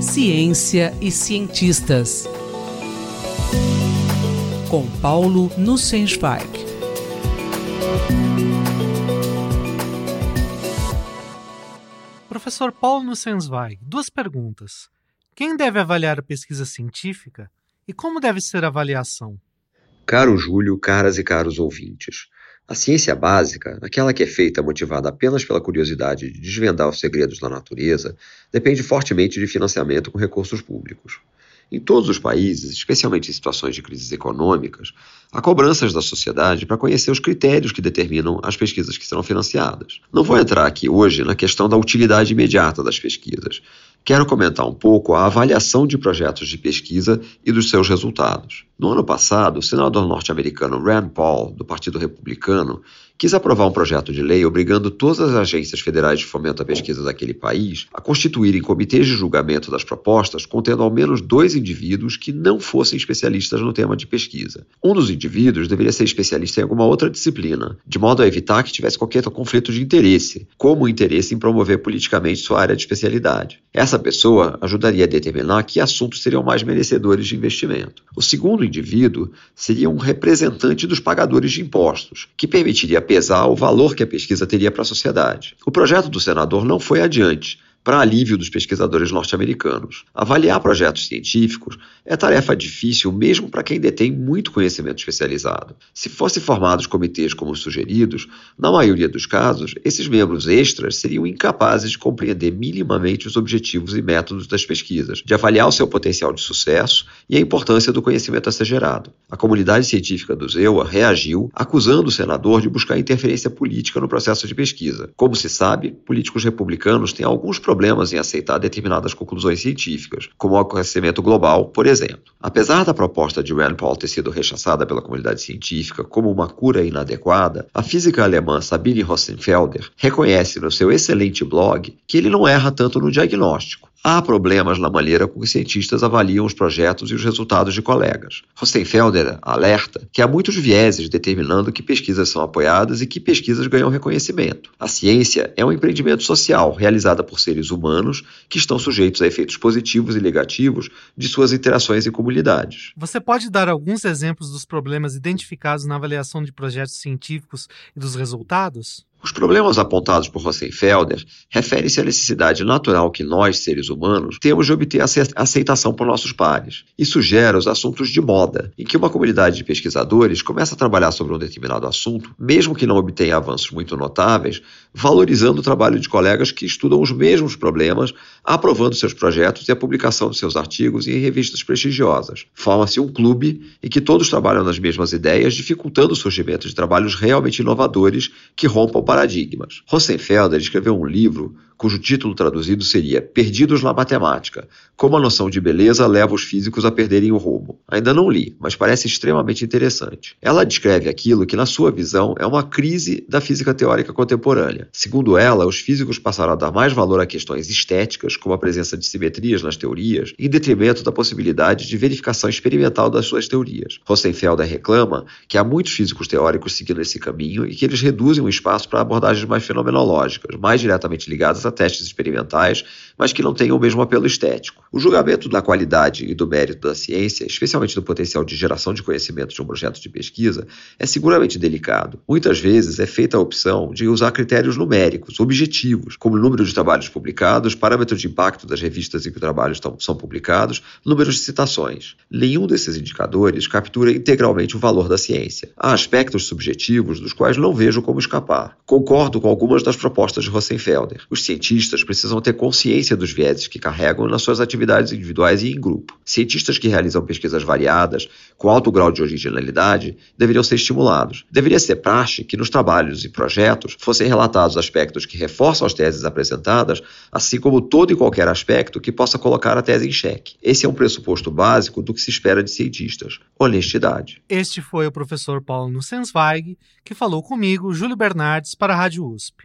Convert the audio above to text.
Ciência e cientistas. Com Paulo Nussensweig. Professor Paulo Nussensweig, duas perguntas. Quem deve avaliar a pesquisa científica e como deve ser a avaliação? Caro Júlio, caras e caros ouvintes, a ciência básica, aquela que é feita motivada apenas pela curiosidade de desvendar os segredos da natureza, depende fortemente de financiamento com recursos públicos. Em todos os países, especialmente em situações de crises econômicas, há cobranças da sociedade para conhecer os critérios que determinam as pesquisas que serão financiadas. Não vou entrar aqui hoje na questão da utilidade imediata das pesquisas. Quero comentar um pouco a avaliação de projetos de pesquisa e dos seus resultados. No ano passado, o senador norte-americano Rand Paul, do Partido Republicano, quis aprovar um projeto de lei obrigando todas as agências federais de fomento à pesquisa daquele país a constituírem comitês de julgamento das propostas contendo ao menos dois indivíduos que não fossem especialistas no tema de pesquisa. Um dos indivíduos deveria ser especialista em alguma outra disciplina, de modo a evitar que tivesse qualquer conflito de interesse, como o interesse em promover politicamente sua área de especialidade. Essa pessoa ajudaria a determinar que assuntos seriam mais merecedores de investimento. O segundo indivíduo seria um representante dos pagadores de impostos, que permitiria pesar o valor que a pesquisa teria para a sociedade. O projeto do senador não foi adiante, para alívio dos pesquisadores norte-americanos. Avaliar projetos científicos é tarefa difícil mesmo para quem detém muito conhecimento especializado. Se fossem formados comitês como os sugeridos, na maioria dos casos, esses membros extras seriam incapazes de compreender minimamente os objetivos e métodos das pesquisas, de avaliar o seu potencial de sucesso e a importância do conhecimento a ser gerado. A comunidade científica do ZEUA reagiu, acusando o senador de buscar interferência política no processo de pesquisa. Como se sabe, políticos republicanos têm alguns problemas em aceitar determinadas conclusões científicas, como o aquecimento global, por exemplo. Apesar da proposta de Rand Paul ter sido rechaçada pela comunidade científica como uma cura inadequada, a física alemã Sabine Hossenfelder reconhece no seu excelente blog que ele não erra tanto no diagnóstico. Há problemas na maneira com que cientistas avaliam os projetos e os resultados de colegas. Rostenfelder alerta que há muitos vieses determinando que pesquisas são apoiadas e que pesquisas ganham reconhecimento. A ciência é um empreendimento social realizado por seres humanos que estão sujeitos a efeitos positivos e negativos de suas interações em comunidades. Você pode dar alguns exemplos dos problemas identificados na avaliação de projetos científicos e dos resultados? Os problemas apontados por Rosenfelder referem-se à necessidade natural que nós, seres humanos, temos de obter aceitação por nossos pares. Isso gera os assuntos de moda, em que uma comunidade de pesquisadores começa a trabalhar sobre um determinado assunto, mesmo que não obtenha avanços muito notáveis, valorizando o trabalho de colegas que estudam os mesmos problemas, aprovando seus projetos e a publicação de seus artigos em revistas prestigiosas. Forma-se um clube em que todos trabalham nas mesmas ideias, dificultando o surgimento de trabalhos realmente inovadores que rompam paradigmas. Rosenfelder escreveu um livro cujo título traduzido seria Perdidos na Matemática: Como a noção de beleza leva os físicos a perderem o rumo. Ainda não li, mas parece extremamente interessante. Ela descreve aquilo que, na sua visão, é uma crise da física teórica contemporânea. Segundo ela, os físicos passaram a dar mais valor a questões estéticas, como a presença de simetrias nas teorias, em detrimento da possibilidade de verificação experimental das suas teorias. Rosenfelder reclama que há muitos físicos teóricos seguindo esse caminho e que eles reduzem o espaço para abordagens mais fenomenológicas, mais diretamente ligadas a testes experimentais, mas que não tenham o mesmo apelo estético. O julgamento da qualidade e do mérito da ciência, especialmente do potencial de geração de conhecimento de um projeto de pesquisa, é seguramente delicado. Muitas vezes é feita a opção de usar critérios numéricos, objetivos, como o número de trabalhos publicados, parâmetro de impacto das revistas em que os trabalhos são publicados, números de citações. Nenhum desses indicadores captura integralmente o valor da ciência. Há aspectos subjetivos dos quais não vejo como escapar. Concordo com algumas das propostas de Rosenfelder. Os cientistas precisam ter consciência dos vieses que carregam nas suas atividades individuais e em grupo. Cientistas que realizam pesquisas variadas, com alto grau de originalidade, deveriam ser estimulados. Deveria ser praxe que nos trabalhos e projetos fossem relatados aspectos que reforçam as teses apresentadas, assim como todo e qualquer aspecto que possa colocar a tese em xeque. Esse é um pressuposto básico do que se espera de cientistas: honestidade. Este foi o professor Paulo Nussensweig, que falou comigo, Júlio Bernardes, para a Rádio USP.